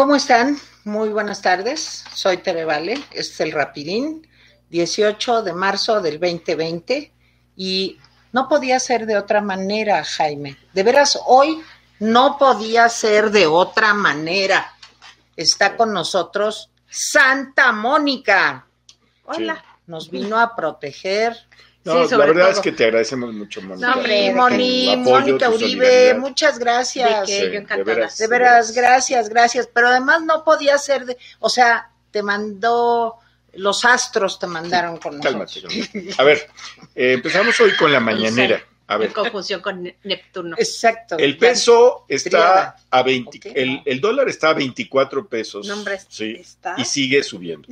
¿Cómo están? Muy buenas tardes. Soy Tere Vale. Este es el Rapidín, 18 de marzo del 2020. Y no podía ser de otra manera, Jaime. De veras, hoy no podía ser de otra manera. Está con nosotros Santa Mónica. Hola. Nos vino a proteger. No, Sí, la verdad todo. es que te agradecemos mucho, Mónica. No, hombre, Moni, Mónica Uribe, muchas gracias. De que Sí, yo de encantada. veras. De veras, gracias, gracias. Pero además no podía ser de, o sea, te mandó, los astros te mandaron con Cálmate. nosotros. A ver, eh, empezamos hoy con la mañanera. A En ver, confusión con Ne- Neptuno. Exacto. el peso está Triada. a 20, Ok. el, el dólar está a 24 pesos. No, hombre, sí, está. y sigue subiendo.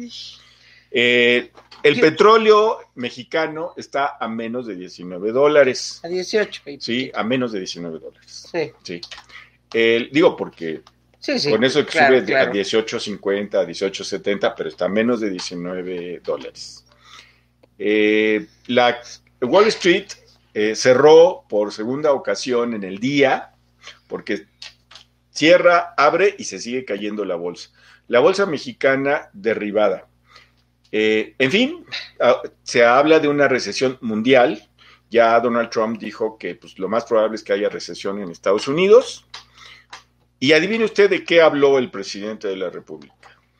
Eh, el petróleo mexicano está a menos de 19 dólares. A 18. Sí, a menos de 19 dólares. Sí, Sí. El- digo, porque sí, sí. con eso que claro, sube claro. a 18.50, a 18.70, pero está a menos de 19 dólares. Eh, la Wall Street eh, cerró por segunda ocasión en el día, porque cierra, abre y se sigue cayendo la bolsa. La bolsa mexicana derribada. Eh, en fin, ah, se habla de una recesión mundial. Ya Donald Trump dijo que pues, lo más probable es que haya recesión en Estados Unidos. Y adivine usted de qué habló el presidente de la República.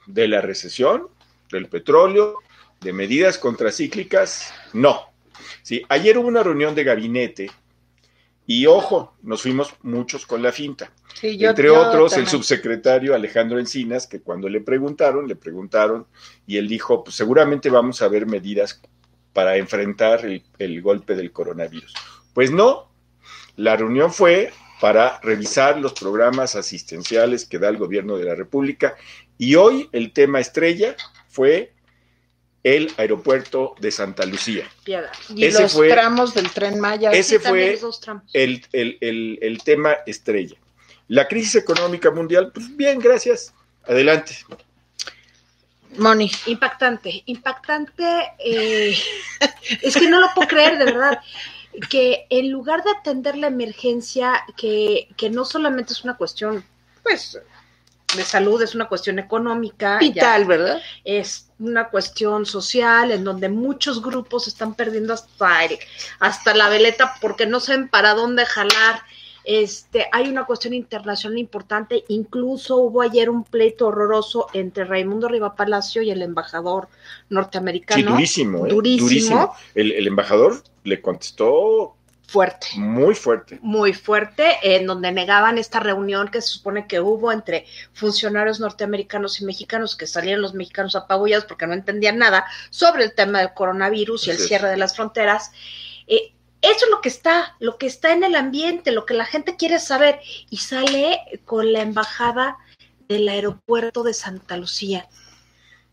¿De la recesión? ¿Del petróleo? ¿De medidas contracíclicas? No. Sí, ayer hubo una reunión de gabinete y ojo, nos fuimos muchos con la finta. Sí, yo- Entre yo otros, el subsecretario Alejandro Encinas, que cuando le preguntaron, le preguntaron y él dijo, pues seguramente vamos a ver medidas para enfrentar el, el golpe del coronavirus. Pues no, la reunión fue para revisar los programas asistenciales que da el gobierno de la República y hoy el tema estrella fue el aeropuerto de Santa Lucía. Piedad. Y ese los fue- tramos del tren Maya. Ese fue el, el- el- el tema estrella. La crisis económica mundial, pues bien, gracias. Adelante. Moni. Impactante, impactante. eh, es que no lo puedo creer, de verdad. Que en lugar de atender la emergencia, que, que no solamente es una cuestión, pues, de salud, es una cuestión económica. ya Vital, ¿verdad? es una cuestión social en donde muchos grupos están perdiendo hasta el- hasta la veleta porque no saben para dónde jalar. Este, hay una cuestión internacional importante, incluso hubo ayer un pleito horroroso entre Raimundo Riva Palacio y el embajador norteamericano. Sí, durísimo, ¿eh? Durísimo. El, el embajador le contestó Fuerte. muy fuerte. muy fuerte, en donde negaban esta reunión que se supone que hubo entre funcionarios norteamericanos y mexicanos, que salían los mexicanos apabullados porque no entendían nada sobre el tema del coronavirus y el es. cierre de las fronteras. Eh, eso es lo que está, lo que está en el ambiente, lo que la gente quiere saber, y sale con la embajada del aeropuerto de Santa Lucía.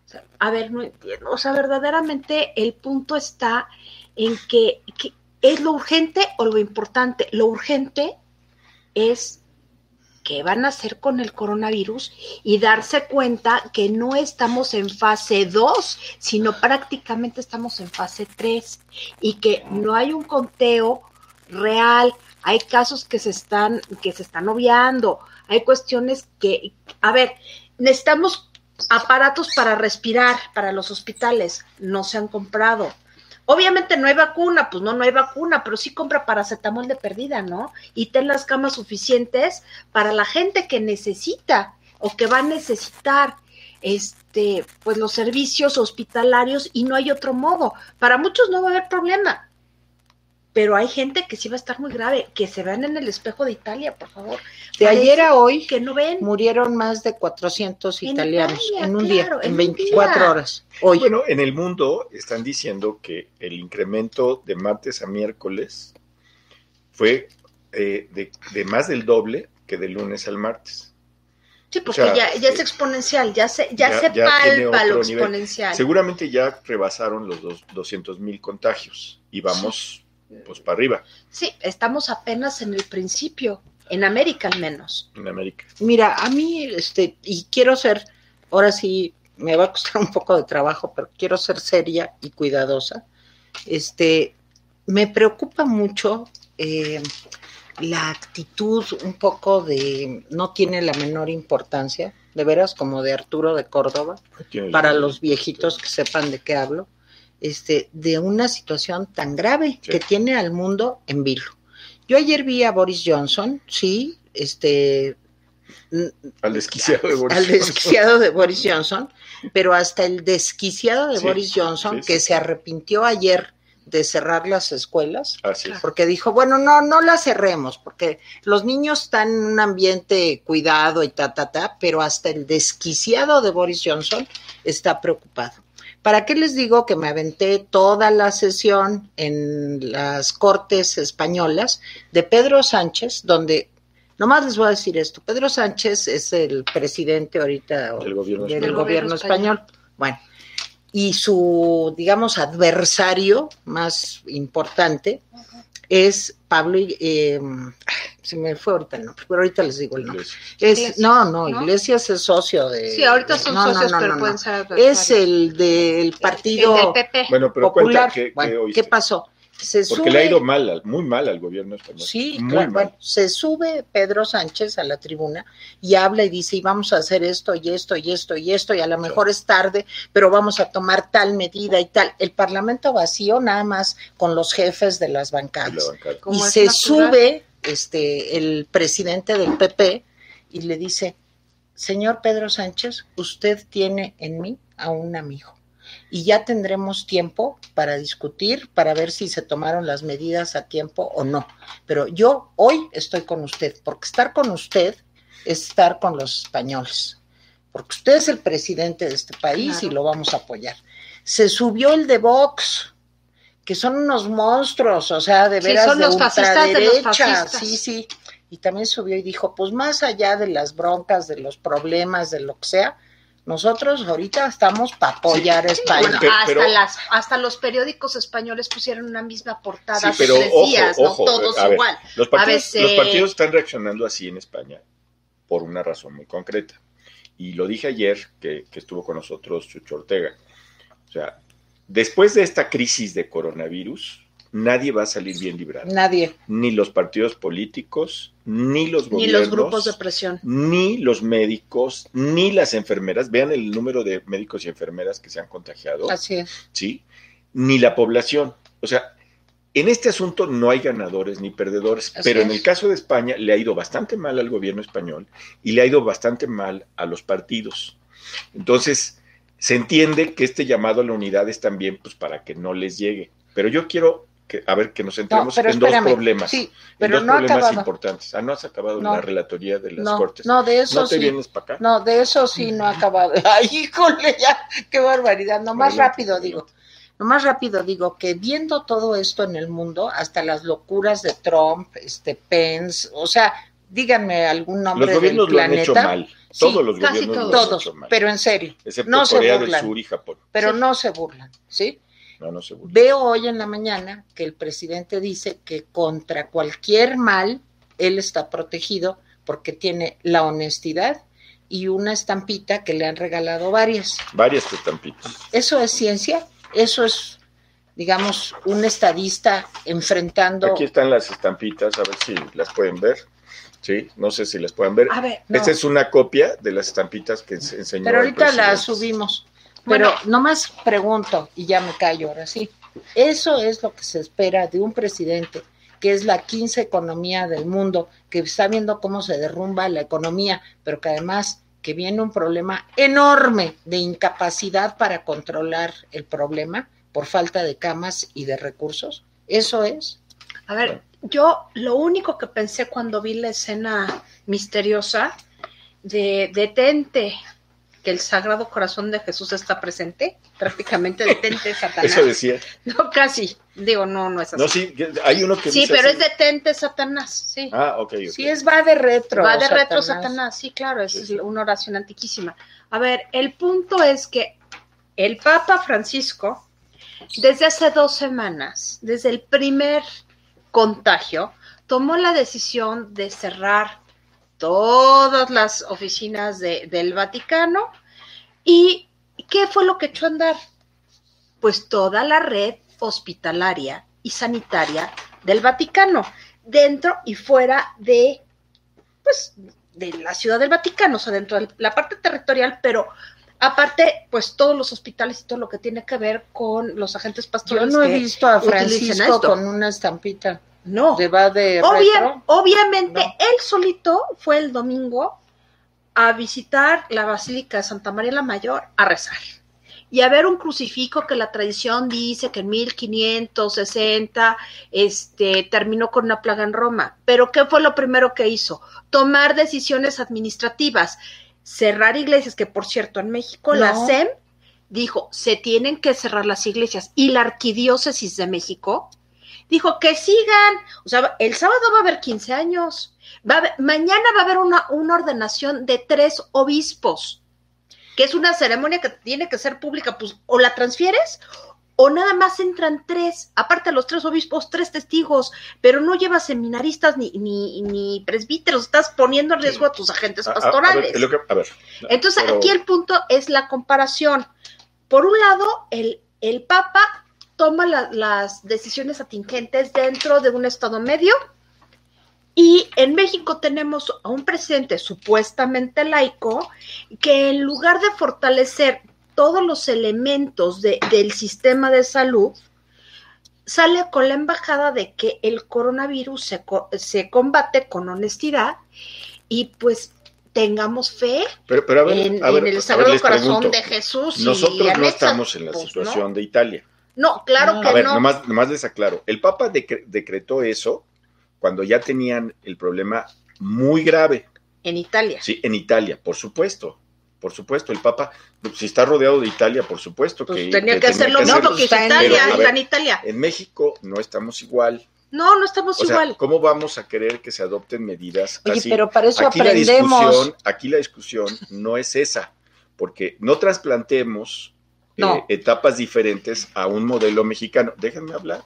O sea, a ver, no entiendo, o sea, verdaderamente el punto está en que, que ¿Es lo urgente o lo importante? Lo urgente es qué van a hacer con el coronavirus y darse cuenta que no estamos en fase 2, sino prácticamente estamos en fase 3 y que no hay un conteo real, hay casos que se están que se están obviando, hay cuestiones que a ver, necesitamos aparatos para respirar para los hospitales, no se han comprado. Obviamente no hay vacuna, pues no, no hay vacuna, pero sí compra paracetamol de perdida, ¿no? Y ten las camas suficientes para la gente que necesita o que va a necesitar este pues los servicios hospitalarios y no hay otro modo. Para muchos no va a haber problema. Pero hay gente que sí va a estar muy grave, que se vean en el espejo de Italia, por favor. De Parece ayer a hoy que no ven. murieron más de 400 En italianos Italia, en un claro, día, en en un 24 día. horas. Hoy. Bueno, en el mundo están diciendo que el incremento de martes a miércoles fue eh, de, de más del doble que de lunes al martes. Sí, porque o sea, ya, ya es eh, exponencial, ya se, ya ya- se ya palpa lo nivel. exponencial. Seguramente ya rebasaron los dos, 200 mil contagios y vamos pues para arriba Sí, estamos apenas en el principio, en América al menos. en América. Mira, a mí, este, y quiero ser, ahora sí, me va a costar un poco de trabajo, pero quiero ser seria y cuidadosa. Este, me preocupa mucho eh, la actitud un poco de no tiene la menor importancia de veras, como de Arturo de Córdoba, para los viejitos que sepan de qué hablo, este, de una situación tan grave Sí. que tiene al mundo en vilo. Yo ayer vi a Boris Johnson, sí, este, Al desquiciado de Boris al Johnson. desquiciado de Boris Johnson, pero hasta el desquiciado de Sí, Boris Johnson, sí, que se arrepintió ayer de cerrar las escuelas, Así es. porque dijo, bueno, no, no las cerremos, porque los niños están en un ambiente cuidado y ta, ta, ta, pero hasta el desquiciado de Boris Johnson está preocupado. ¿Para qué les digo que me aventé toda la sesión en las Cortes Españolas de Pedro Sánchez, donde, nomás les voy a decir esto, Pedro Sánchez es el presidente ahorita Del gobierno del español. gobierno español. Bueno, y su, digamos, adversario más importante es Pablo, eh, se me fue ahorita el nombre, pero ahorita les digo el nombre. Iglesias. Es, Iglesias, no, no, ¿no? Iglesias es socio de... Sí, ahorita son no, socios, no, pero no, pueden no. ser. Es el del partido El del PP. Bueno, pero popular. cuenta que, Bueno. ¿Qué pasó? Se Porque sube- le ha ido mal, al- muy mal al gobierno español. Sí, muy claro, mal. bueno, se sube Pedro Sánchez a la tribuna y habla y dice, y vamos a hacer esto y esto y esto y esto, y a lo mejor es tarde, pero vamos a tomar tal medida y tal. El Parlamento vacío nada más con los jefes de las Y la bancadas. y se natural. sube este el presidente del PP y le dice, señor Pedro Sánchez, usted tiene en mí a un amigo. Y ya tendremos tiempo para discutir, para ver si se tomaron las medidas a tiempo o no. Pero yo hoy estoy con usted, porque estar con usted es estar con los españoles. Porque usted es el presidente de este país y lo vamos a apoyar. Se subió el de Vox, que son unos monstruos, o sea, de Sí, veras son de los de ultraderecha. fascistas. Sí, sí. Y también subió y dijo, pues más allá de las broncas, de los problemas, de lo que sea, nosotros ahorita estamos para apoyar a España. Bueno, hasta, pero- las, hasta los periódicos españoles pusieron una misma portada Sí, hace pero tres ojo, días, ojo, no todos a ver, igual. Los partidos, ABC. los partidos están reaccionando así en España por una razón muy concreta. Y lo dije ayer que, que estuvo con nosotros Chucho Ortega. O sea, después de esta crisis de coronavirus, nadie va a salir bien librado. Nadie. Ni los partidos políticos, ni los Ni gobiernos, los grupos de presión. ni los médicos, ni las enfermeras. Vean el número de médicos y enfermeras que se han contagiado. Así es. ¿sí? Ni la población. O sea, en este asunto no hay ganadores ni perdedores, Así pero en el caso de España le ha ido bastante mal al gobierno español y le ha ido bastante mal a los partidos. Entonces, se entiende que este llamado a la unidad es también pues, para que no les llegue. Pero yo quiero que, a ver, que nos No, centremos pero en dos problemas. Sí, en pero dos no problemas acabado. importantes. Ah, no has acabado No. la relatoría de las No, cortes. no, de eso ¿No te sí. vienes para acá? No, de eso sí no ha acabado. Ay, híjole, ya, qué barbaridad. No más rápido digo. No más rápido digo que viendo todo esto en el mundo, hasta las locuras de Trump, este Pence, o sea, díganme algún nombre Los gobiernos del lo han planeta. hecho mal. Sí, Todos los casi gobiernos todos. lo han hecho mal. pero en serio, Excepto no se Corea del burlan. Sur y Japón. pero Sí. no se burlan, ¿sí? No, no se burlan. Veo hoy en la mañana que el presidente dice que contra cualquier mal él está protegido porque tiene la honestidad y una estampita que le han regalado varias. Varias estampitas. ¿Eso es ciencia? ¿Eso es, digamos, un estadista enfrentando... Aquí están las estampitas, a ver si las pueden ver. Sí, no sé si las pueden ver. A ver, No. Esta es una copia de las estampitas que ens- enseñó Pero ahorita la presidente. subimos. Pero Bueno. nomás pregunto, y ya me callo ahora sí. Eso es lo que se espera de un presidente que es la quince economía del mundo, que está viendo cómo se derrumba la economía, pero que además que viene un problema enorme de incapacidad para controlar el problema por falta de camas y de recursos. Eso es. A ver, yo lo único que pensé cuando vi la escena misteriosa de detente, que el Sagrado Corazón de Jesús está presente, prácticamente detente Satanás. Eso decía. No, casi. Digo, no, no es así. No, sí, hay uno que sí, dice pero así. es detente Satanás, sí. Ah, ok, ok. Sí, es va de retro. Va de retro Satanás, sí, claro, es sí. una oración antiquísima. A ver, el punto es que el Papa Francisco, desde hace dos semanas, desde el primer contagio, tomó la decisión de cerrar todas las oficinas de- del Vaticano. ¿Y qué fue lo que echó a andar? Pues toda la red hospitalaria y sanitaria del Vaticano, dentro y fuera de, pues, de la Ciudad del Vaticano, o sea, dentro de la parte territorial, pero aparte, pues todos los hospitales y todo lo que tiene que ver con los agentes Yo pastorales. no he visto a Francisco con una estampita. No, ¿De va de Obvia- retro? obviamente No. él solito fue el domingo a visitar la Basílica de Santa María la Mayor a rezar y a ver un crucifijo que la tradición dice que en 1560 este, terminó con una plaga en Roma. Pero ¿qué fue lo primero que hizo? Tomar decisiones administrativas, cerrar iglesias, que por cierto en México la. SEM dijo, se tienen que cerrar las iglesias y la arquidiócesis de México dijo que sigan, o sea, el sábado va a haber 15 años, va haber- mañana va a haber una, una ordenación de tres obispos, que es una ceremonia que tiene que ser pública, pues o la transfieres o nada más entran tres, aparte de los tres obispos, tres testigos, pero no llevas seminaristas ni, ni, ni presbíteros, estás poniendo en riesgo a tus agentes A- a- a ver, pastorales. que- a ver, Entonces, pero- aquí el punto es la comparación. Por un lado, el, el Papa toma la- las decisiones atingentes dentro de un Estado medio y en México tenemos a un presidente supuestamente laico que en lugar de fortalecer todos los elementos de- del sistema de salud, sale con la embajada de que el coronavirus se, se combate con honestidad y pues tengamos fe pero, pero a ver, en, a ver, en a el Sagrado Corazón pregunto. de Jesús. y Nosotros no estamos en la pues, situación de Italia. No, no claro No. que A ver, no. nomás, nomás les aclaro. El Papa decre- decretó eso cuando ya tenían el problema muy grave. En Italia. Sí, en Italia, por supuesto. Por supuesto, el Papa, si está rodeado de Italia, por supuesto Pues que, tenía que hacer lo mismo hacerlo. que hizo Está en- Italia, Pero, está en Italia. En México no estamos igual. No, no estamos O sea, igual. ¿cómo vamos a querer que se adopten medidas Oye, así? pero para eso aquí la aprendemos. discusión, aquí la discusión no es esa, porque no trasplantemos eh, etapas diferentes a un modelo mexicano. Déjenme hablar.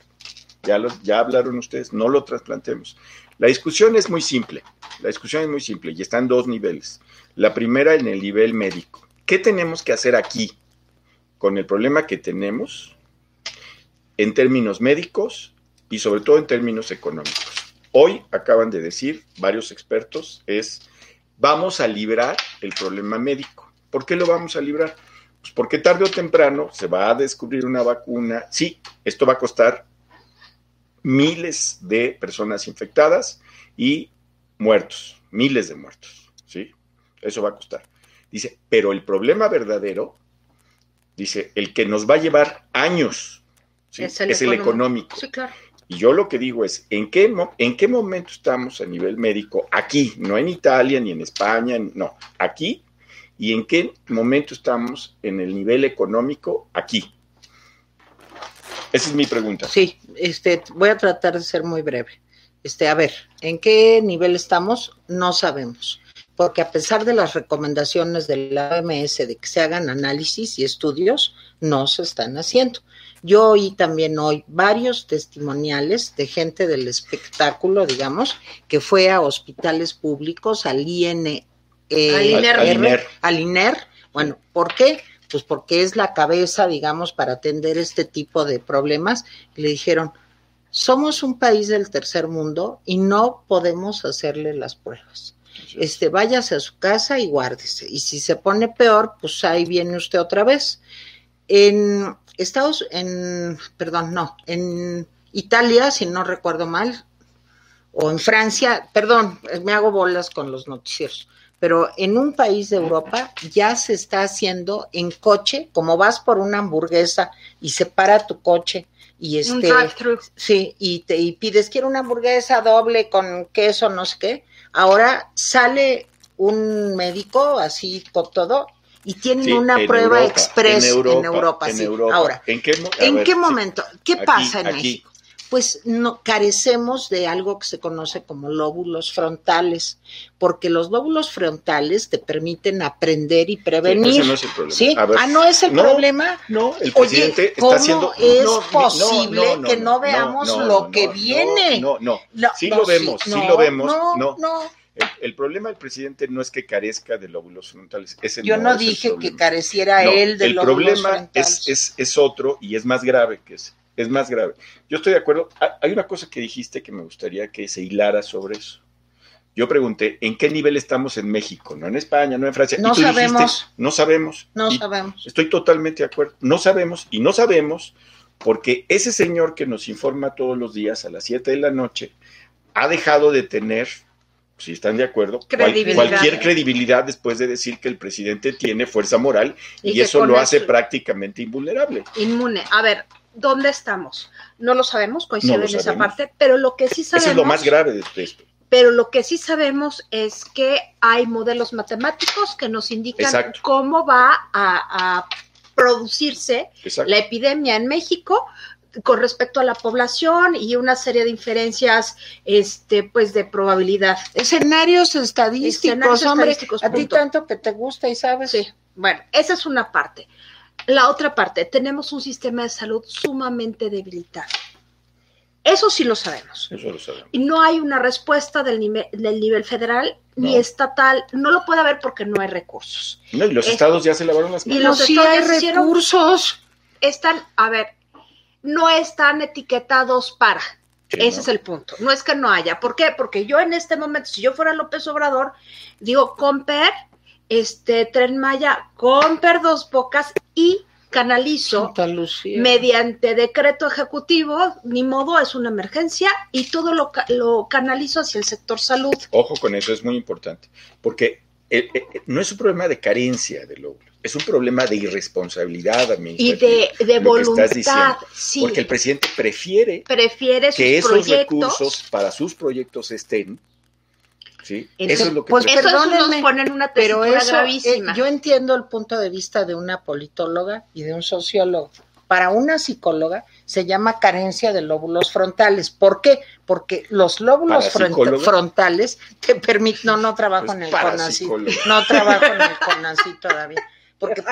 Ya, los, ya hablaron ustedes, no lo trasplantemos. La discusión es muy simple. La discusión es muy simple y está en dos niveles. La primera en el nivel médico. ¿Qué tenemos que hacer aquí con el problema que tenemos en términos médicos y sobre todo en términos económicos? Hoy acaban de decir varios expertos es vamos a librar el problema médico. ¿Por qué lo vamos a librar? Pues porque tarde o temprano se va a descubrir una vacuna. Sí, esto va a costar miles de personas infectadas y muertos, miles de muertos, ¿sí? Eso va a costar. Dice, pero el problema verdadero, dice, el que nos va a llevar años, ¿sí? Es es, el el económico. económico. Sí, claro. Y yo lo que digo es, ¿en qué, ¿en qué momento estamos a nivel médico? Aquí, no en Italia, ni en España, no, aquí. ¿Y en qué momento estamos en el nivel económico? Aquí. Esa es mi pregunta. Sí, este, voy a tratar de ser muy breve. Este, a ver, ¿en qué nivel estamos? No sabemos. Porque a pesar de las recomendaciones de la OMS de que se hagan análisis y estudios, no se están haciendo. Yo oí también hoy varios testimoniales de gente del espectáculo, digamos, que fue a hospitales públicos, al IN, eh, Al INER. Al INER. al INER. Bueno, ¿por qué? Pues porque es la cabeza, digamos, para atender este tipo de problemas. Le dijeron, somos un país del tercer mundo y no podemos hacerle las pruebas. Este, váyase a su casa y guárdese. Y si se pone peor, pues ahí viene usted otra vez. En Estados, en, perdón, no, en Italia, si no recuerdo mal, o en Francia, perdón, me hago bolas con los noticieros, pero en un país de Europa ya se está haciendo en coche, como vas por una hamburguesa y se para tu coche y Un este, sí, y te y pides quiero una hamburguesa doble con queso, no sé qué. Ahora sale un médico así con todo y tienen Sí, una prueba Europa, express en Europa, en sí. Europa. Ahora, ¿en qué, ¿en ver, qué sí, momento? ¿Qué aquí, pasa en aquí. México? Pues no carecemos de algo que se conoce como lóbulos frontales, porque los lóbulos frontales te permiten aprender y Sí, prevenir. ese no es el problema. ¿Sí? Ver, Ah, no es el no, problema. No, el Oye, presidente ¿cómo está haciendo. es no, no, posible no, que no veamos no, lo no, que no, viene? No, no, No, sí no, lo vemos, sí no, lo vemos. No, No, no. El, el problema del presidente no es que carezca de lóbulos frontales. Ese Yo no es el dije que careciera No, él de el lóbulos problema frontales. es, es, es otro y es más grave que ese. Es más grave. Yo estoy de acuerdo. Ha- Hay una cosa que dijiste que me gustaría que se hilara sobre eso. yo pregunté, ¿en qué nivel estamos en México? No en España, no en Francia. No Y tú dijiste, sabemos. no sabemos. No Y sabemos. Estoy totalmente de acuerdo. No sabemos y no sabemos porque ese señor que nos informa todos los días a las 7 de la noche ha dejado de tener, si están de acuerdo, cual- cualquier credibilidad después de decir que el presidente tiene fuerza moral y, eso lo hace prácticamente invulnerable. Inmune. A ver, ¿dónde estamos? No lo sabemos, coincido No lo en esa parte, pero lo que sí sabemos. Eso es lo más grave de esto. Pero lo que sí sabemos es que hay modelos matemáticos que nos indican Exacto. cómo va a, a producirse Exacto. la epidemia en México con respecto a la población y una serie de inferencias este pues de probabilidad. Escenarios estadísticos, Escenarios hombre. estadísticos, a ti tanto que te gusta y sabes. Sí, bueno, esa es una parte. La otra parte, tenemos un sistema de salud sumamente debilitado. Eso sí lo sabemos. Eso lo sabemos. Y no hay una respuesta del nivel, del nivel federal ni estatal. No lo puede haber porque no hay recursos. No, y los Es- estados ya se lavaron las Y manos. Pero los sí estados hay recursos. Están, a ver, no están etiquetados para. Sí, Ese ¿no? es el punto. No es que no haya. ¿Por qué? Porque yo en este momento, si yo fuera López Obrador, digo, Comper, este, Tren Maya, Comper Dos Bocas y canalizo mediante decreto ejecutivo, ni modo, es una emergencia y todo lo, ca- lo canalizo hacia el sector salud. Ojo con eso, es muy importante, porque eh, eh, no es un problema de carencia de lóbulos, es un problema de irresponsabilidad Y administrativa. de, de lo que estás voluntad, diciendo, sí. Porque el presidente prefiere que esos proyectos. recursos para sus proyectos estén. ¿Sí? Eso- Eso es lo que pues. Eso, eso nos Perdónenme, pone en una Pero eso, gravísima. eh, yo entiendo el punto de vista de una politóloga y de un sociólogo. Para una psicóloga se llama carencia de lóbulos frontales. ¿Por qué? Porque los lóbulos frontales te permiten, no, no trabajo Pues en el psicóloga. no trabajo en el CONACYT todavía. Porque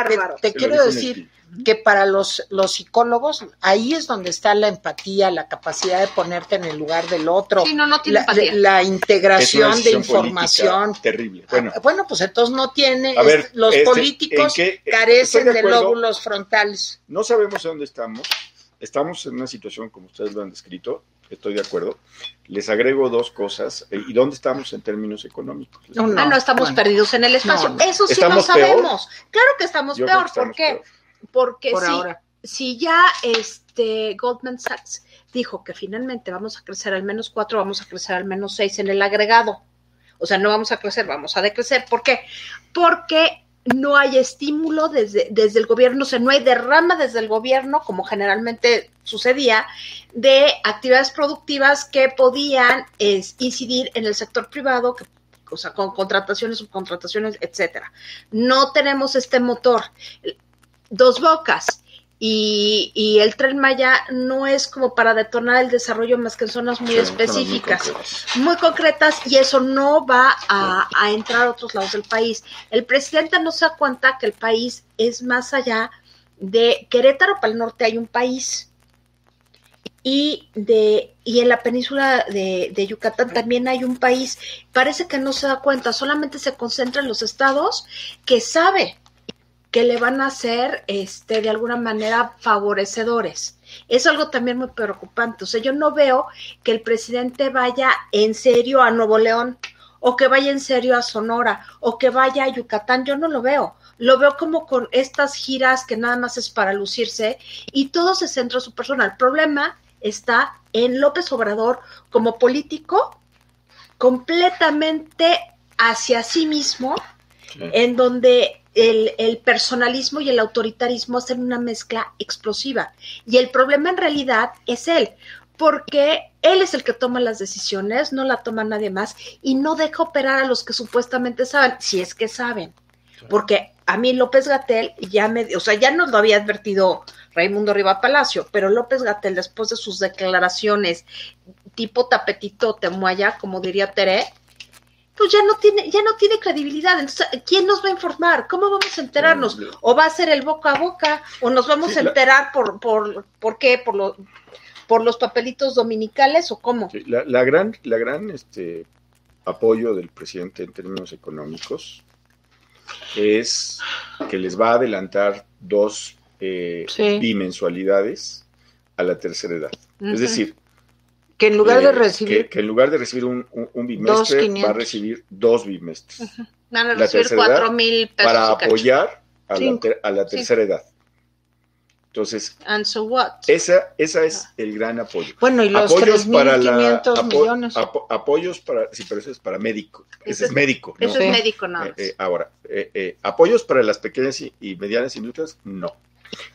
te, quiero decir que para los, los psicólogos ahí es donde está la empatía, la capacidad de ponerte en el lugar del otro, Sí, no, no tiene la, empatía. la una integración de información. Terrible. Bueno, Ah, Bueno, pues entonces no tiene, A ver, es- los este, políticos ¿en qué- eh, carecen de lóbulos frontales. no sabemos dónde estamos. Estamos en una situación como ustedes lo han descrito. Estoy de acuerdo. Les agrego dos cosas. Eh, ¿Y dónde estamos en términos económicos? No, agrego. Ah, no, estamos bueno. perdidos en el espacio. No, no. Eso sí lo sabemos. Claro que estamos Yo peor. que ¿Por qué? peor. Porque Por si, ahora. si ya este Goldman Sachs dijo que finalmente vamos a crecer al menos cuatro, vamos a crecer al menos seis en el agregado. O sea, no vamos a crecer, vamos a decrecer. ¿Por qué? Porque no hay estímulo desde, desde el gobierno, o sea, no hay derrama desde el gobierno, como generalmente sucedía, de actividades productivas que podían incidir en el sector privado, que, o sea, con contrataciones, subcontrataciones, etcétera. No tenemos este motor. Dos bocas. Y, y el tren Maya no es como para detonar el desarrollo más que en zonas muy Sí, son muy específicas concretas. muy concretas y eso no va a, a entrar a otros lados del país. El presidente no se da cuenta que el país es más allá de Querétaro para el norte hay un país y de y en la península de, de Yucatán también hay un país. Parece que no se da cuenta, solamente se concentra en los estados que sabe que le van a ser este de alguna manera favorecedores. Es algo también muy preocupante. O sea, yo no veo que el presidente vaya en serio a Nuevo León o que vaya en serio a Sonora o que vaya a Yucatán. Yo no lo veo. Lo veo como con estas giras que nada más es para lucirse y todo se centra en su persona. El problema está en López Obrador como político completamente hacia sí mismo, Sí. en donde el, el personalismo y el autoritarismo hacen una mezcla explosiva. Y el problema en realidad es él, porque él es el que toma las decisiones, no la toma nadie más, y no deja operar a los que supuestamente saben, si es que saben. Porque a mí López Gatel ya me, o sea, ya nos lo había advertido Raimundo Riva Palacio, pero López Gatel, después de sus declaraciones tipo tapetito temuaya, como diría Tere, pues ya no tiene, ya no tiene credibilidad. Entonces, ¿quién nos va a informar? ¿Cómo vamos a enterarnos? No, no. ¿O va a ser el boca a boca? ¿O nos vamos Sí, a la- enterar por, por, por qué? ¿Por, lo, ¿Por los papelitos dominicales o cómo? Sí, la, la gran, la gran este, apoyo del presidente en términos económicos es que les va a adelantar dos eh, Sí. bimensualidades a la tercera edad. Es decir, Que en lugar eh, de recibir que, que en lugar de recibir un, un- un bimestre, va 2,500. a recibir dos bimestres Van a La recibir tercera edad cuatro mil pesos. para apoyar a la, Cinco. ter- a la Sí. tercera edad. Entonces, And so what? esa, esa es el gran apoyo. Bueno, y los apoyos para la 3.500 apo- millones. apo- apoyos para sí pero eso es para médico ese Ese es es- médico ¿no? Eso Sí. es médico, no. Eh, eh, ahora eh, eh, apoyos para las pequeñas y, y medianas industrias no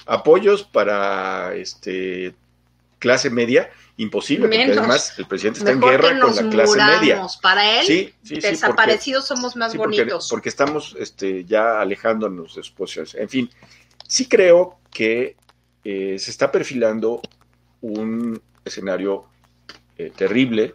apoyos para este clase media imposible porque además el presidente está Mejor en guerra con la clase media muramos. Para él, sí sí sí porque- desaparecidos somos más porque, bonitos. porque estamos este, ya alejándonos de sus posiciones. En fin, sí creo que eh, se está perfilando un escenario eh, terrible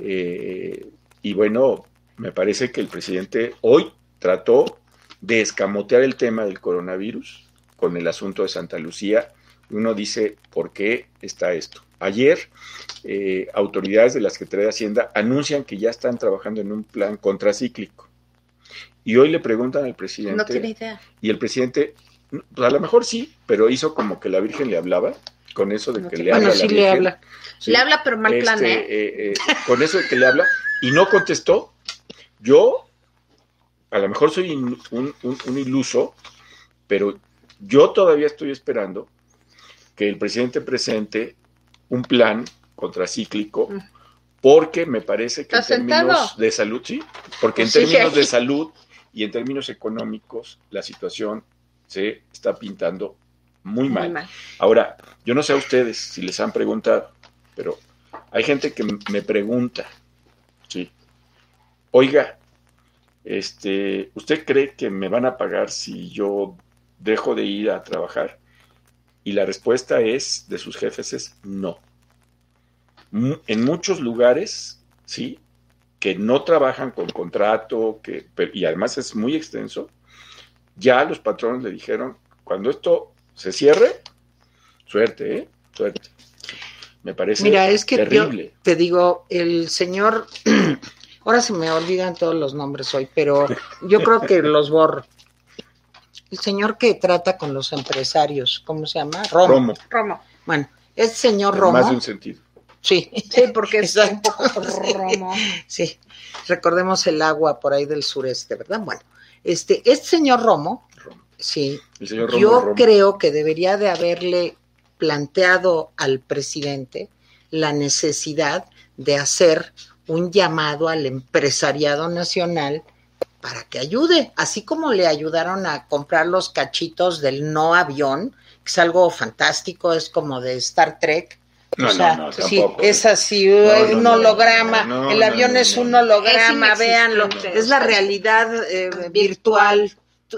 eh, y bueno, me parece que el presidente hoy trató de escamotear el tema del coronavirus con el asunto de Santa Lucía. Uno dice, ¿por qué está esto? Ayer, eh, autoridades de la Secretaría de Hacienda anuncian que ya están trabajando en un plan contracíclico. Y hoy le preguntan al presidente, No tiene idea. y el presidente, pues a lo mejor sí, pero hizo como que la Virgen le hablaba, con eso de No que tiene- le habla bueno, a la sí le Virgen. habla. Sí. Le habla, pero mal plan, Este, ¿eh? eh, eh, con eso de que le habla y no contestó. Yo, a lo mejor soy in- un, un- un iluso, pero yo todavía estoy esperando que el presidente presente un plan contracíclico, Mm. porque me parece que en ¿Está términos sentado? de salud, sí, porque en sí, términos de salud y en términos económicos, la situación se está pintando muy mal. Muy mal. Ahora, yo no sé a ustedes si les han preguntado, pero hay gente que me pregunta, sí, oiga, este, ¿usted cree que me van a pagar si yo dejo de ir a trabajar? Y la respuesta es de sus jefes es no. En muchos lugares, sí, que no trabajan con contrato, que, y además es muy extenso, ya los patrones le dijeron, cuando esto se cierre, suerte, ¿eh? Suerte. Me parece Mira, es que yo terrible. te digo, el señor, ahora se me olvidan todos los nombres hoy, pero yo creo que los borro. El señor que trata con los empresarios, ¿cómo se llama? Romo. Romo, Romo. Bueno, este señor en Romo, más de un sentido. sí, Sí, porque es un Exacto. poco Romo. sí, recordemos el agua por ahí del sureste, ¿verdad? Bueno, este, este señor Romo, Romo. sí, El señor Romo, Yo Romo. creo que debería de haberle planteado al presidente la necesidad de hacer un llamado al empresariado nacional para que ayude, así como le ayudaron a comprar los cachitos del no avión, que es algo fantástico, es como de Star Trek. No, o sea, no, no, sí, es así, No, hay no, un holograma, no, no, el avión no, es un holograma, Es véanlo, es la realidad eh, virtual.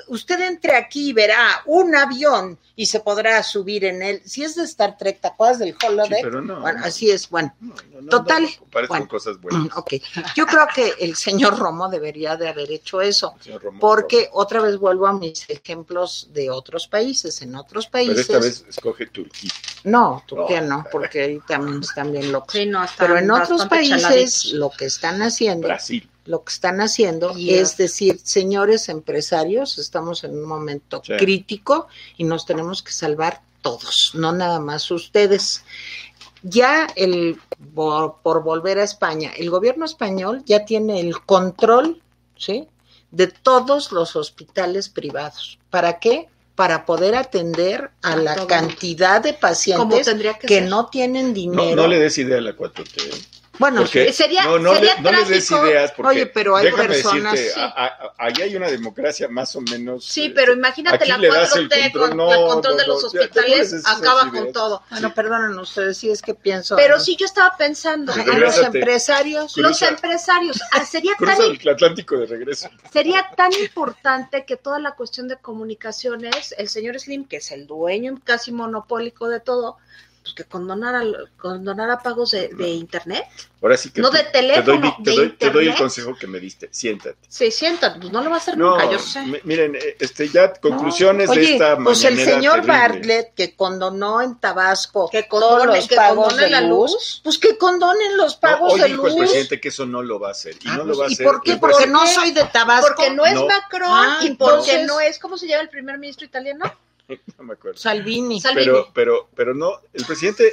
Usted entre aquí y verá un avión y se podrá subir en él. Si es de Star Trek, ¿te acuerdas del Sí, holodeck? pero no. bueno, no. así es, bueno. No, Total. Bueno. cosas buenas. Mm, Ok, yo creo que el señor Romo debería de haber hecho eso, Romo, porque Romo. otra vez vuelvo a mis ejemplos de otros países. En otros Pero países, esta vez escoge Turquía. no, Turquía No. no, porque ahí también están bien locos. Sí, no, están Pero en otros países chaladitos. lo que están haciendo, Brasil. Lo que están haciendo Yeah. es decir, señores empresarios, estamos en un momento Sí. crítico y nos tenemos que salvar todos, no nada más ustedes. Ya el por, por volver a España, el gobierno español ya tiene el control, ¿sí? de todos los hospitales privados. ¿Para qué? Para poder atender a A la todo. cantidad de pacientes que, no tienen No, dinero. no le des idea a la 4T. Bueno, Porque- Sería- no, no, sería le, no le des ideas porque Oye, pero hay déjame personas- decirte, Sí. a- a- ahí hay una democracia más o menos. Sí, eh, pero imagínate aquí la le das el 4T control. con No, el control no, de los no, ya, ¿cómo les hospitales, acaba con todo. Bueno, perdonen ustedes, sí es que pienso. Pero sí, yo estaba pensando, Sí, a los, empresarios. Cruza. los empresarios, ah, sería tan, el Atlántico de regreso. sería tan importante que toda la cuestión de comunicaciones, el señor Slim, que es el dueño casi monopólico de todo, pues que condonara, condonara pagos de, de internet. Ahora sí que No tú- de te teléfono, doy, te de doy- te doy el internet. consejo que me diste. Siéntate. Se sientan, pues no lo va a hacer No, nunca, yo sé. mi- miren, eh, este, ya conclusiones de Oye, esta pues el señor terrible. Bartlett que condonó en Tabasco Que todos condone- los que pagos condone de la luz, luz. pues que condonen los No, pagos hoy de dijo luz. el presidente que eso no lo va a hacer. Y Ah, no pues, lo va a ¿Y hacer. por qué? Porque no soy de Tabasco. Porque no es No. Macron Ah, y porque entonces- no es, ¿cómo se llama el primer ministro italiano? No me acuerdo. Salvini. Salvini. Pero, pero, pero no, el presidente,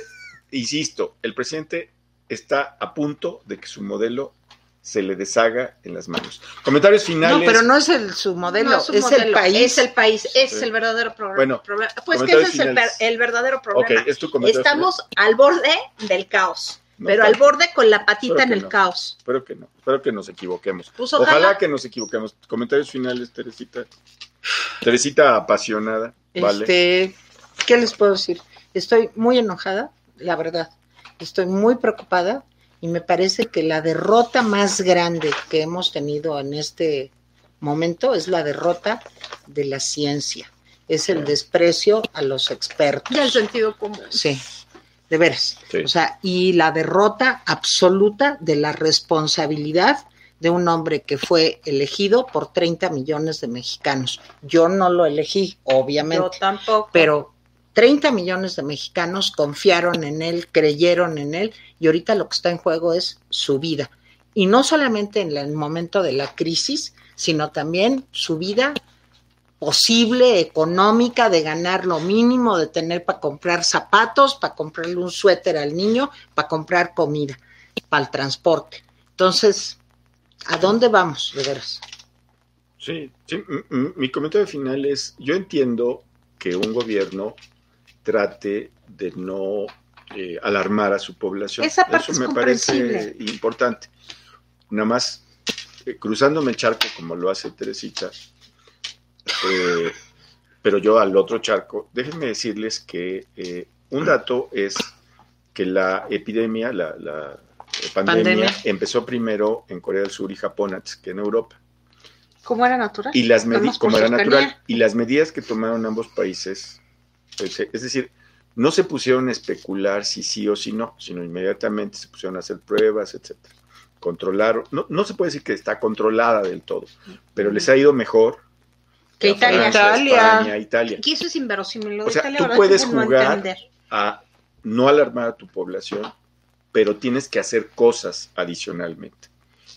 insisto, el presidente está a punto de que su modelo se le deshaga en las manos. Comentarios finales. No, pero no es el, su modelo, No, su es modelo, el país. Es el país, es Sí. el verdadero problema. Bueno, problema. Pues que ese es el, el verdadero problema. es tu comentario. Estamos al borde del caos, No, pero claro. al borde con la patita en el no. caos. Espero que no, espero que nos equivoquemos. Pues ojalá. ojalá. que nos equivoquemos. Comentarios finales, Teresita. Teresita apasionada, ¿vale? Este, ¿qué les puedo decir? Estoy muy enojada, la verdad. Estoy muy preocupada y me parece que la derrota más grande que hemos tenido en este momento es la derrota de la ciencia. Es el desprecio a los expertos. Ya el sentido común. Sí, de veras. Sí. O sea, y la derrota absoluta de la responsabilidad de un hombre que fue elegido por 30 millones de mexicanos. Yo no lo elegí, obviamente, Yo tampoco. pero 30 millones de mexicanos confiaron en él, creyeron en él, y ahorita lo que está en juego es su vida. Y no solamente en el momento de la crisis, sino también su vida posible, económica, de ganar lo mínimo, de tener para comprar zapatos, para comprarle un suéter al niño, para comprar comida, para el transporte. Entonces, ¿a dónde vamos, de veras? Sí, sí, mi comentario final es, yo entiendo que un gobierno trate de no eh, alarmar a su población. Esa parte Eso es me parece importante. Nada más, eh, cruzándome el charco como lo hace Teresita, eh, pero yo al otro charco, déjenme decirles que eh, un dato es que la epidemia, la, la, pandemia, Pandemia. empezó primero en Corea del Sur y Japón antes que en Europa. ¿Cómo era natural? Y las como era natural, y las medidas que tomaron ambos países, pues, es decir, no se pusieron a especular si sí o si no, sino inmediatamente se pusieron a hacer pruebas, etcétera. Controlaron, no, no se puede decir que está controlada del todo, pero les ha ido mejor Italia. Italia. España, Italia, Que eso es inverosímil. Lo de O sea, Italia tú puedes no jugar entender. a no alarmar a tu población, pero tienes que hacer cosas adicionalmente.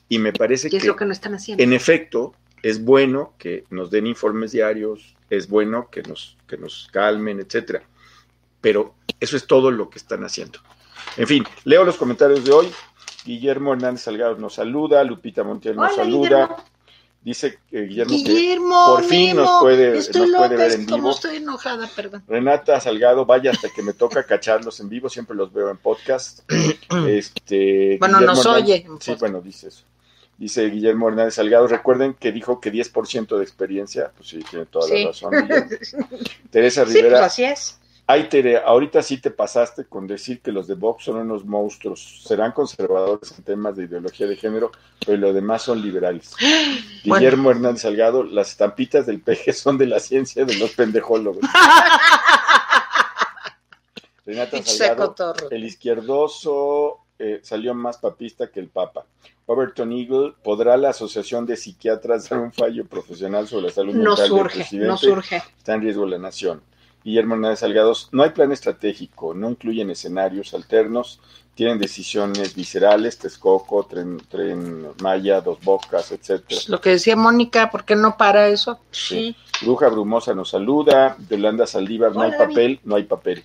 Y me parece ¿Qué es que lo que no están haciendo? en efecto, es bueno que nos den informes diarios, es bueno que nos, que nos calmen, etcétera. Pero eso es todo lo que están haciendo. En fin, leo los comentarios de hoy. Guillermo Hernández Salgado nos saluda, Lupita Montiel nos Hola, saluda. Guillermo. Dice que Guillermo que Guillermo, por fin Memo, nos puede- estoy nos puede loca, ver en como vivo. estoy enojada, perdón. Renata Salgado, vaya hasta que me toca cacharlos en vivo, siempre los veo en podcast. Este, Bueno, Guillermo nos Hernández- oye en Sí, bueno, dice eso. Dice Guillermo Hernández Salgado, recuerden que dijo que 10% de experiencia, pues sí, tiene toda Sí. la razón. Guillermo. Teresa Sí, pues Rivera, así es. Ay Tere, ahorita sí te pasaste con decir que los de Vox son unos monstruos, serán conservadores en temas de ideología de género, pero lo demás son liberales. Bueno. Guillermo Hernández Salgado, las estampitas del peje son de la ciencia de los pendejólogos. Renata Salgado, el izquierdoso eh, salió más papista que el Papa. Overton Eagle, ¿podrá la Asociación de Psiquiatras dar un fallo profesional sobre la salud No mental del surge, presidente? no surge. Está en riesgo la nación. Guillermo Hernández Salgado, no hay plan estratégico, no incluyen escenarios alternos, tienen decisiones viscerales, Texcoco, Tren, tren Maya, Dos Bocas, etcétera. Lo que decía Mónica, ¿por qué no para eso? Sí. Bruja Brumosa nos saluda. Yolanda Saldívar, no hay David. papel, no hay papel.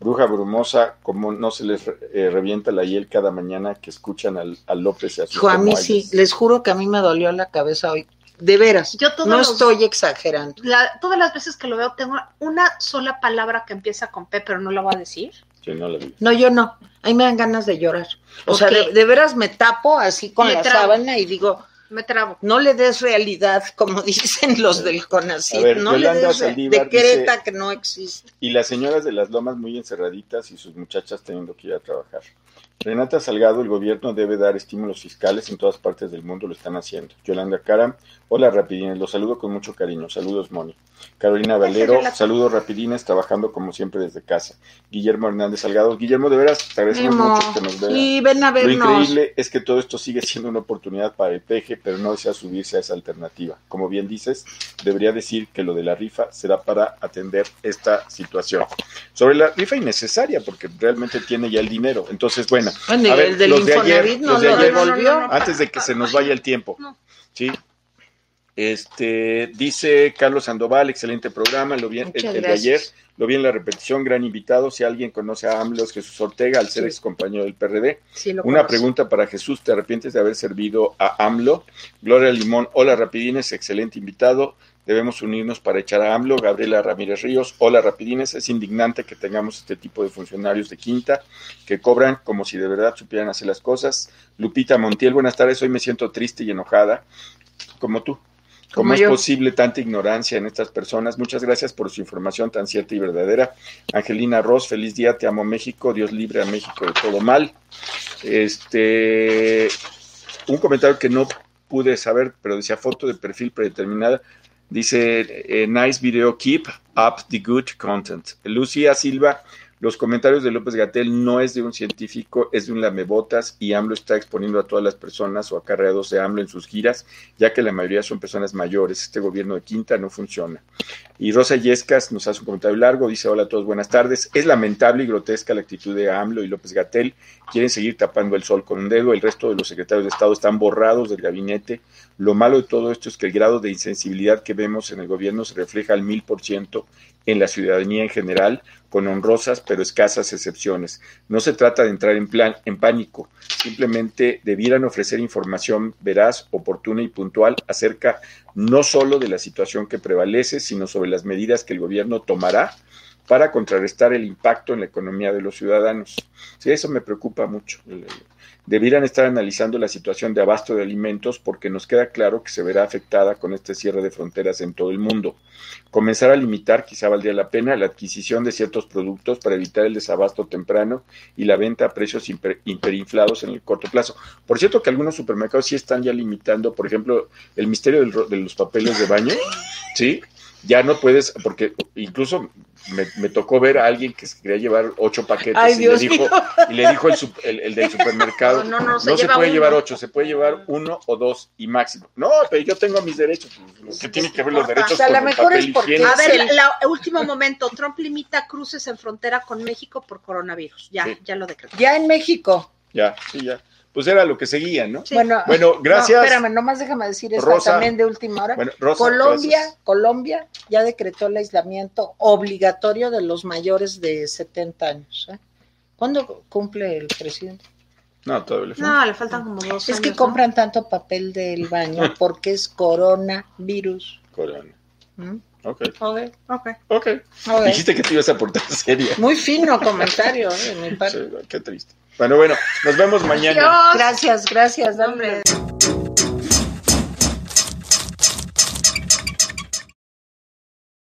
Bruja Brumosa, como no se les eh, revienta la hiel cada mañana que escuchan al, al López y a sus Hijo, a mí sí, les juro que a mí me dolió la cabeza hoy. De veras, Yo todos no los- estoy exagerando. La- todas las veces que lo veo tengo una sola palabra que empieza con P, pero no la voy a decir. Sí, no la. No, yo no. Ahí me dan ganas de llorar. O sea, de, de veras me tapo así con Me la sábana y digo, Me trabo. no le des realidad, como dicen los del CONACYT, ver, no le des Saldívar decreta dice- que no existe. Y las señoras de las lomas muy encerraditas y sus muchachas teniendo que ir a trabajar. Renata Salgado, el gobierno debe dar estímulos fiscales en todas partes del mundo, lo están haciendo. Yolanda Cara, hola Rapidines, los saludo con mucho cariño. Saludos, Moni. Carolina Valero, saludos Rapidines, trabajando como siempre desde casa. Guillermo Hernández Salgado, Guillermo, de veras, te agradecemos Memo, mucho que nos veas. y ven a Lo vernos. increíble es que todo esto sigue siendo una oportunidad para el peje, pero no desea subirse a esa alternativa. Como bien dices, debería decir que lo de la rifa será para atender esta situación. Sobre la rifa innecesaria, porque realmente tiene ya el dinero. Entonces, bueno, Bueno, y a ver, el del los de ayer, no los de lo ayer, devolvió. No, no, no, antes de que se nos vaya el tiempo. No. ¿Sí? Este, dice Carlos Sandoval, excelente programa, lo vi, el, de ayer, lo vi en la repetición, gran invitado. Si alguien conoce a AMLO, es Jesús Ortega, al ser Sí. ex compañero del PRD. Sí, lo Una pregunta para Jesús, ¿te arrepientes de haber servido a AMLO? Gloria Limón, hola Rapidines, excelente invitado. Debemos unirnos para echar a AMLO. Gabriela Ramírez Ríos, hola Rapidines, es indignante que tengamos este tipo de funcionarios de quinta que cobran como si de verdad supieran hacer las cosas. Lupita Montiel, buenas tardes, hoy me siento triste y enojada, como tú. ¿Cómo es yo. posible tanta ignorancia en estas personas? Muchas gracias por su información tan cierta y verdadera. Angelina Ross, feliz día, te amo México, Dios libre a México de todo mal. Este, un comentario que no pude saber, pero decía foto de perfil predeterminada. Dice, eh, nice video, keep up the good content. Lucía Silva, los comentarios de López Gatel no es de un científico, es de un lamebotas y AMLO está exponiendo a todas las personas o acarreados de AMLO en sus giras, ya que la mayoría son personas mayores. Este gobierno de Quinta no funciona. Y Rosa Yescas nos hace un comentario largo, dice, hola a todos, buenas tardes. Es lamentable y grotesca la actitud de AMLO y López Gatel. Quieren seguir tapando el sol con un dedo. El resto de los secretarios de Estado están borrados del gabinete. Lo malo de todo esto es que el grado de insensibilidad que vemos en el gobierno se refleja al mil por ciento en la ciudadanía en general, con honrosas pero escasas excepciones. No se trata de entrar en plan en pánico, simplemente debieran ofrecer información veraz, oportuna y puntual acerca no solo de la situación que prevalece, sino sobre las medidas que el gobierno tomará para contrarrestar el impacto en la economía de los ciudadanos. Sí, eso me preocupa mucho. Debieran estar analizando la situación de abasto de alimentos porque nos queda claro que se verá afectada con este cierre de fronteras en todo el mundo. Comenzar a limitar, quizá valdría la pena, la adquisición de ciertos productos para evitar el desabasto temprano y la venta a precios hiper- hiperinflados en el corto plazo. Por cierto que algunos supermercados sí están ya limitando, por ejemplo, el misterio del de los papeles de baño, ¿sí? Ya no puedes, porque incluso me, me tocó ver a alguien que se quería llevar ocho paquetes Ay, y, Dios le dijo, y le dijo el, el- el del supermercado, No, no, no, se no se puede uno. llevar ocho, se puede llevar uno o dos y máximo. No, pero yo tengo mis derechos. ¿Qué tiene que ver los derechos O sea, a lo el mejor papel es porque-? A ver, Sí. la, la- último momento. Trump limita cruces en frontera con México por coronavirus. Ya, Sí. ya lo decretó. Ya en México. Ya, sí, ya. Pues era lo que seguía, ¿no? Sí. Bueno, Bueno, gracias. No, espérame, nomás déjame decir esto Rosa. también de última hora. Bueno, Rosa, Colombia, gracias. Colombia ya decretó el aislamiento obligatorio de los mayores de 70 años. ¿eh? ¿Cuándo cumple el presidente? No, todavía le falta. No, le faltan como dos Es que compran tanto papel del baño porque es coronavirus. Corona. ¿Mm? Ok, Ok, Ok. ok. ok. Dijiste que te ibas a portar seria. Muy fino comentario ¿eh? de mi parte. Sí, qué triste. Bueno, bueno, nos vemos mañana. Gracias, gracias, hombre.